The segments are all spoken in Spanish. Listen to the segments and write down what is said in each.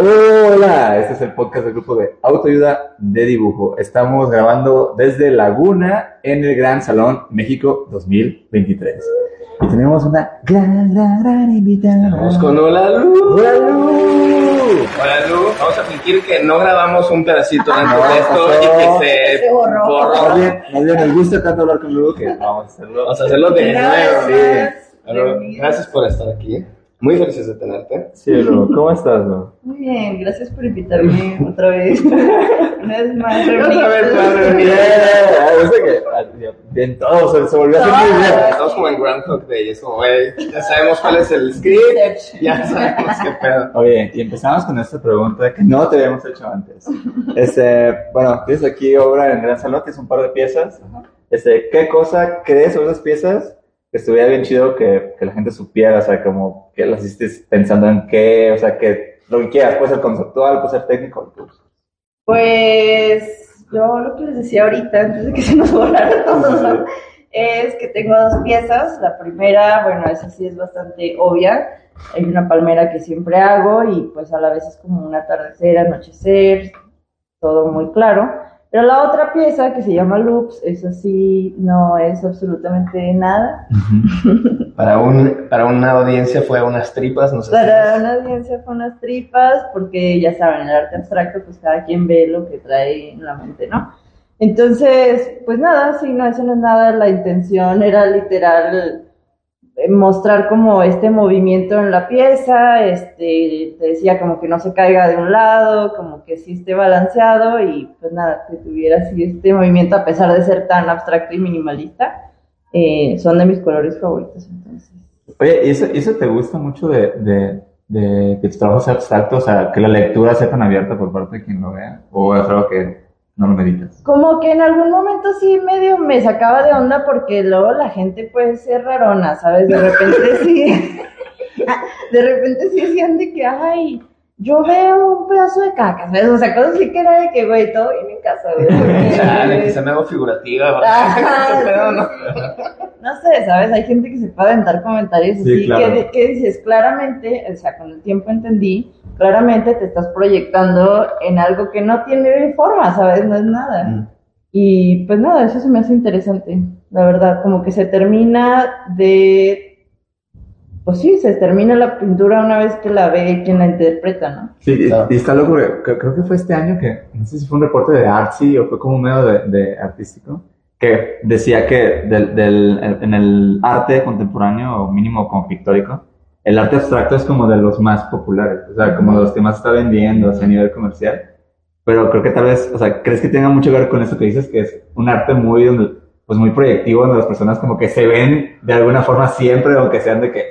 Hola, este es el podcast del grupo de autoayuda de dibujo. Estamos grabando desde Laguna en el Gran Salón México 2023. Y tenemos una gran, gran, gran invitada. Vamos con Hola Lu. ¡Hola, Lu! Hola Lu. Vamos a fingir que no grabamos un pedacito antes No, de esto pasó. y que se Se borró. Más bien, más bien, nos gusta tanto hablar con Lu que vamos a hacerlo. Vamos a hacerlo de nuevo. Sí. Gracias por estar aquí. Muy felices de tenerte. Sí, Lu, ¿cómo estás, Lu? Muy bien, gracias por invitarme otra vez. Una vez más, Otra vez más Bien, reunidos. que ah, bien todo, se, volvió a hacer muy bien. Estamos como en Groundhog Day. Es como, güey, ya sabemos cuál es el script. Ya sabemos qué pedo. Oye, y empezamos con esta pregunta que no te habíamos hecho antes. Este, bueno, tienes aquí obra en Gran Salón, que es un par de piezas. Este, ¿qué cosa crees sobre esas piezas estuviera bien chido que, que la gente supiera? O sea, como que las hiciste pensando en qué, o sea, que lo que quieras, puede ser conceptual, puede ser técnico. pues. Pues yo lo que les decía ahorita, antes de que se nos borrara todo, ¿no? es que tengo dos piezas. La primera, bueno, esa sí es bastante obvia. Hay una palmera que siempre hago y pues a la vez es como un atardecer, anochecer, todo muy claro. Pero la otra pieza que se llama Loops, esa sí no es absolutamente nada. Para, un, para una audiencia fue unas tripas, no sé Para si una audiencia con unas tripas, porque ya saben, el arte abstracto, pues cada quien ve lo que trae en la mente, ¿no? Entonces, pues nada, sí, no, eso no es nada, la intención era literal mostrar como este movimiento en la pieza, este, te decía como que no se caiga de un lado, como que sí esté balanceado y pues nada, que tuviera así este movimiento a pesar de ser tan abstracto y minimalista, eh, son de mis colores favoritos, entonces. Oye, ¿y eso, eso te gusta mucho de, de, de que tu trabajo sea abstracto? O sea, que la lectura sea tan abierta por parte de quien lo vea. ¿O es algo que no lo meditas? Como que en algún momento sí medio me sacaba de onda porque luego la gente puede ser rarona, ¿sabes? De repente sí, de repente sí decían de que, ay, yo veo un pedazo de caca, ¿sabes? O sea, cosas así que era de que, güey, todo bien en casa, güey. Chale, se me hago figurativa. Ajá, ¿Qué pedo, no? No sé, ¿sabes? Hay gente que se puede aventar comentarios Sí, así claro. que, que dices, claramente, o sea, con el tiempo entendí, claramente te estás proyectando en algo que no tiene forma, ¿sabes? No es nada. Mm. Y pues nada, eso se me hace interesante, la verdad, como que se termina de... Pues sí, se termina la pintura una vez que la ve quien la interpreta, ¿no? Sí, y- Claro. y está loco, creo, creo que fue este año que, no sé si fue un reporte de Artsy o fue como un medio de, de artístico, que decía que del, del, en el arte contemporáneo, o mínimo como pictórico, el arte abstracto es como de los más populares, o sea, como de los que más está vendiendo, o sea, a nivel comercial. Pero creo que tal vez, o sea, ¿crees que tenga mucho que ver con eso que dices, que es un arte muy, pues muy proyectivo, donde las personas como que se ven de alguna forma siempre, aunque sean de que,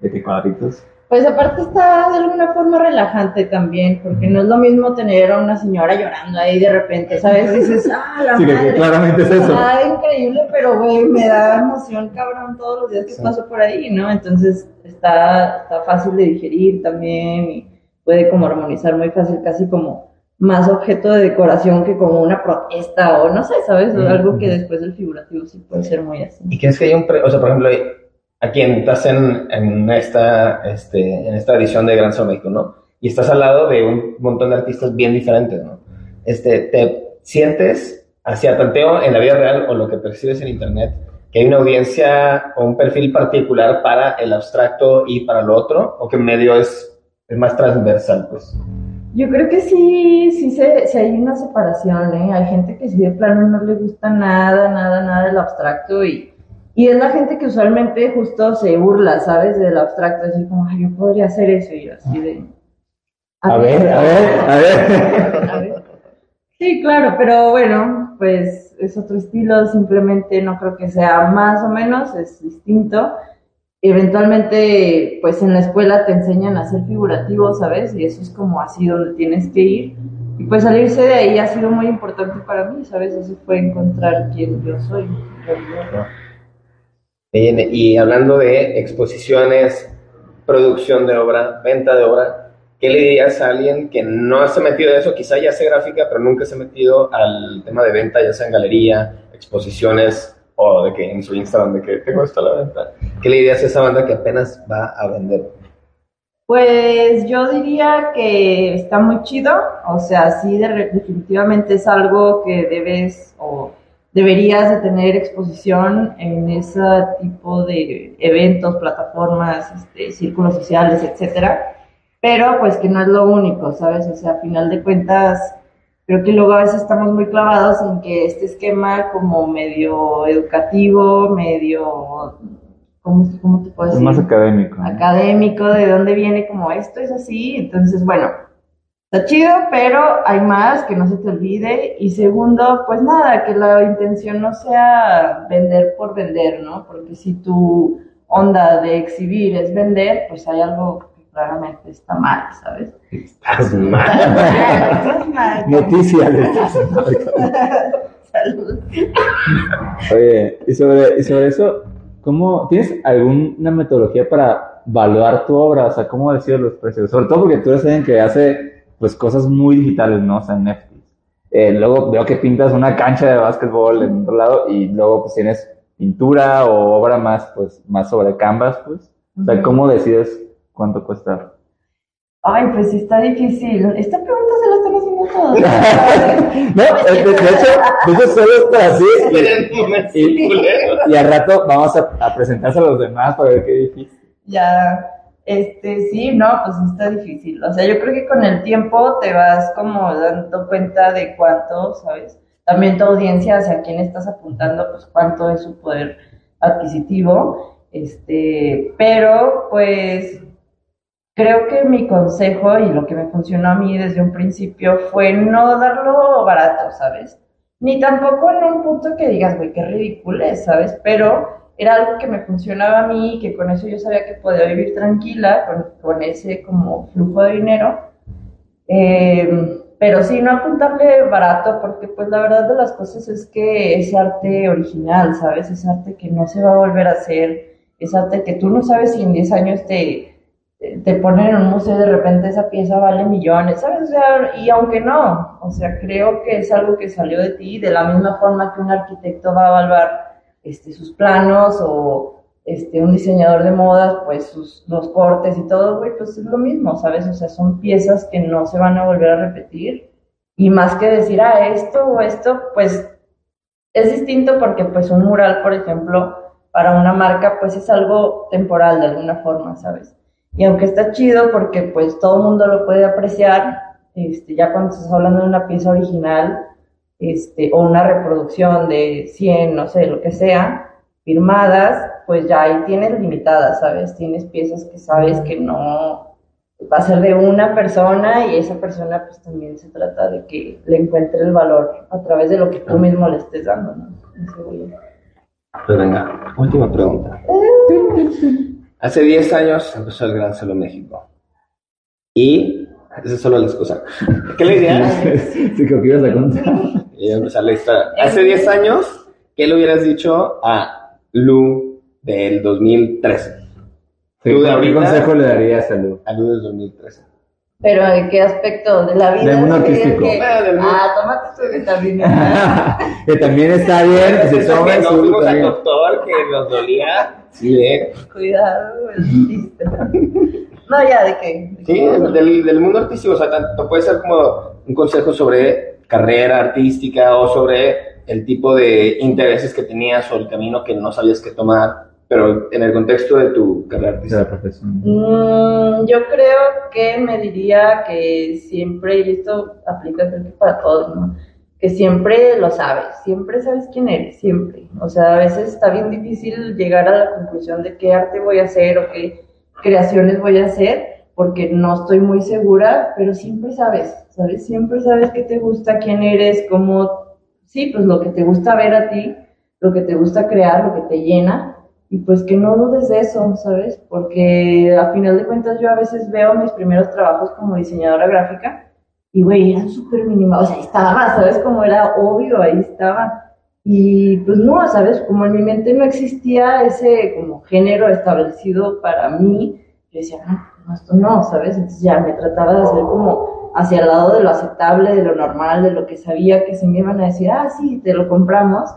de que cuadritos? Pues aparte está de alguna forma relajante también, porque no es lo mismo tener a una señora llorando ahí de repente, ¿sabes? Dices, ah, la Sí, que claramente es eso. Ah, increíble, pero güey, me da emoción, cabrón, todos los días que Sí. paso por ahí, ¿no? Entonces está, está fácil de digerir también y puede como armonizar muy fácil, casi como más objeto de decoración que como una protesta o no sé, ¿sabes? O algo que después del figurativo sí puede ser muy así. ¿Y crees que hay un, pre- o sea, por ejemplo, aquí estás en, en esta, este, en esta edición de Gran Sol México, ¿no? Y estás al lado de un montón de artistas bien diferentes, ¿no? Este, ¿te sientes hacia tanteo en la vida real o lo que percibes en internet que hay una audiencia o un perfil particular para el abstracto y para lo otro? ¿O que medio es, es más transversal, pues? Yo creo que sí, sí, se, sí hay una separación, ¿eh? Hay gente que sí de plano no le gusta nada, nada, nada del abstracto y, y es la gente que usualmente justo se burla, ¿sabes? Del abstracto, así como, ay, yo podría hacer eso y yo así de... A ver, a ver, a ver. a ver. Sí, claro, pero bueno, pues es otro estilo, simplemente no creo que sea más o menos, es distinto. Eventualmente, pues en la escuela te enseñan a ser figurativo, ¿sabes? Y eso es como así donde tienes que ir. Y pues salirse de ahí ha sido muy importante para mí, ¿sabes? Eso fue encontrar quién yo soy. en realidad. Bien, y hablando de exposiciones, producción de obra, venta de obra, ¿qué le dirías a alguien que no se ha metido en eso? Quizá ya hace gráfica, pero nunca se ha metido al tema de venta, ya sea en galería, exposiciones o de que en su Instagram, de que tengo esto la venta. ¿Qué le dirías a esa banda que apenas va a vender? Pues yo diría que está muy chido, o sea, sí, de- definitivamente es algo que debes o deberías de tener exposición en ese tipo de eventos, plataformas, este, círculos sociales, etcétera, pero pues que no es lo único, ¿sabes? O sea, a final de cuentas, creo que luego a veces estamos muy clavados en que este esquema como medio educativo, medio, ¿cómo, cómo te puedo Es decir? más académico. académico, de dónde viene como esto es así, entonces bueno, está chido, pero hay más, que no se te olvide, y segundo, pues nada, que la intención no sea vender por vender, ¿no? Porque si tu onda de exhibir es vender, pues hay algo que claramente está mal, ¿sabes? Estás mal. Estás mal. Noticias. de esta Salud. Oye, y sobre, y sobre eso, ¿cómo, ¿tienes alguna metodología para evaluar tu obra? O sea, ¿cómo decir los precios? Sobre todo porque tú eres alguien que hace pues cosas muy digitales, ¿no? O sea, NFTs. Eh, luego veo que pintas una cancha de básquetbol en otro lado y luego pues tienes pintura o obra más, pues, más sobre canvas, pues. O sea. ¿cómo decides cuánto cuesta? Ay, pues sí está difícil. Esta pregunta se la están haciendo todos. No, de, de- hecho, de hecho solo es para así. Y, y al rato vamos a, a presentarse a los demás para ver qué difícil. Ya, este, sí, no, pues está difícil. O sea, yo creo que con el tiempo te vas como dando cuenta de cuánto, ¿sabes? También tu audiencia, hacia quién estás apuntando, pues cuánto es su poder adquisitivo. Este, pero pues creo que mi consejo y lo que me funcionó a mí desde un principio fue no darlo barato, ¿sabes? Ni tampoco en un punto que digas, güey, qué ridículo es, ¿sabes? Pero era algo que me funcionaba a mí, que con eso yo sabía que podía vivir tranquila, con, con ese como flujo de dinero. Eh, pero sí, no apuntarle barato, porque pues la verdad de las cosas es que es arte original, ¿sabes? Es arte que no se va a volver a hacer, es arte que tú no sabes si en 10 años te, te ponen en un museo y de repente esa pieza vale millones, ¿sabes? O sea, y aunque no, o sea, creo que es algo que salió de ti, de la misma forma que un arquitecto va a evaluar este, sus planos o este, un diseñador de modas, pues sus, los cortes y todo, güey, pues es lo mismo, ¿sabes? O sea, son piezas que no se van a volver a repetir y más que decir, ah, esto o esto, pues es distinto porque pues un mural, por ejemplo, para una marca, pues es algo temporal de alguna forma, ¿sabes? Y aunque está chido porque pues todo el mundo lo puede apreciar, este, ya cuando estás hablando de una pieza original, este, o una reproducción de 100, no sé, lo que sea, firmadas, pues ya ahí tienes limitadas, ¿sabes? Tienes piezas que sabes que no va a ser de una persona y esa persona pues también se trata de que le encuentre el valor a través de lo que tú mismo le estés dando, ¿no? Pues venga, última pregunta. Hace 10 años empezó el Gran Solo México. Y esa es solo la excusa. ¿Qué le dirías? Sí, que ibas a contar. Y ya empezar la historia. Hace 10 años, ¿qué le hubieras dicho a Lu del 2013? Sí, Tú de ¿Qué ahorita- consejo le darías a Lu? A Lu del 2013. Pero ¿de qué aspecto? ¿De la vida? Del mundo ¿Querías artístico. que- Ah, mundo. Ah, tómate tu vitamina. que también está bien, que se tome que no su fuimos al también. doctor, que nos dolía. Sí, ¿eh? Cuidado, el. No, ya, ¿de qué? ¿De Sí, qué? del, del mundo artístico, o sea, tanto puede ser como un consejo sobre carrera artística o sobre el tipo de intereses que tenías o el camino que no sabías que tomar, pero en el contexto de tu carrera De la artística. profesión. Mm, yo creo que me diría que siempre, y esto aplica creo que para todos, ¿no? Que siempre lo sabes, siempre sabes quién eres, siempre. O sea, a veces está bien difícil llegar a la conclusión de qué arte voy a hacer o qué creaciones voy a hacer, porque no estoy muy segura, pero siempre sabes, ¿sabes? Siempre sabes qué te gusta, quién eres, cómo, sí, pues lo que te gusta ver a ti, lo que te gusta crear, lo que te llena, y pues que no dudes de eso, ¿sabes? Porque a final de cuentas yo a veces veo mis primeros trabajos como diseñadora gráfica y, güey, eran súper minimal, o sea, ahí estaba, ¿sabes? Como era obvio, ahí estaba. Y pues no, ¿sabes? Como en mi mente no existía ese como género establecido para mí, yo decía, no, no, esto no, ¿sabes? Entonces ya me trataba de hacer como hacia el lado de lo aceptable, de lo normal, de lo que sabía que se me iban a decir, ah, sí, te lo compramos,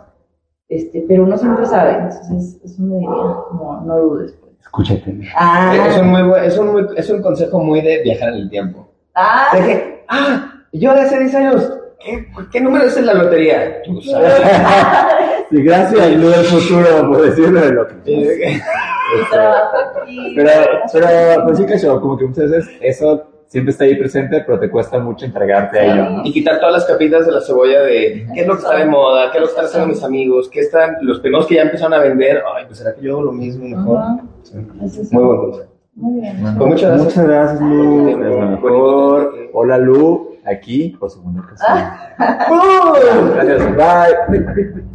este, pero uno siempre sabe, entonces eso me diría, como no dudes. Pues. Escúchate. Ah, Es un, muy, buen- es, un muy- es un consejo muy de viajar en el tiempo. ah, De que, ah, yo de hace 10 años, ¿qué, qué número es en la lotería? Tú sabes. Sí, gracias, y del futuro, por decirlo de lo que. aquí. Pero, pero, pues sí, que como que muchas veces eso siempre está ahí presente, pero te cuesta mucho entregarte a ello, ¿no? Y quitar todas las capitas de la cebolla de qué es lo que está de moda, qué es lo que están haciendo mis amigos, qué están los primeros que ya empezaron a vender. Ay, pues será que yo hago lo mismo mejor. Sí. Es Muy buen consejo. Muy bien. Pues muchas gracias. Muchas gracias, Lu. Es lo Bonito. mejor. Hola, Lu. Aquí, por segunda ocasión. ¡Uh! Gracias. Bye.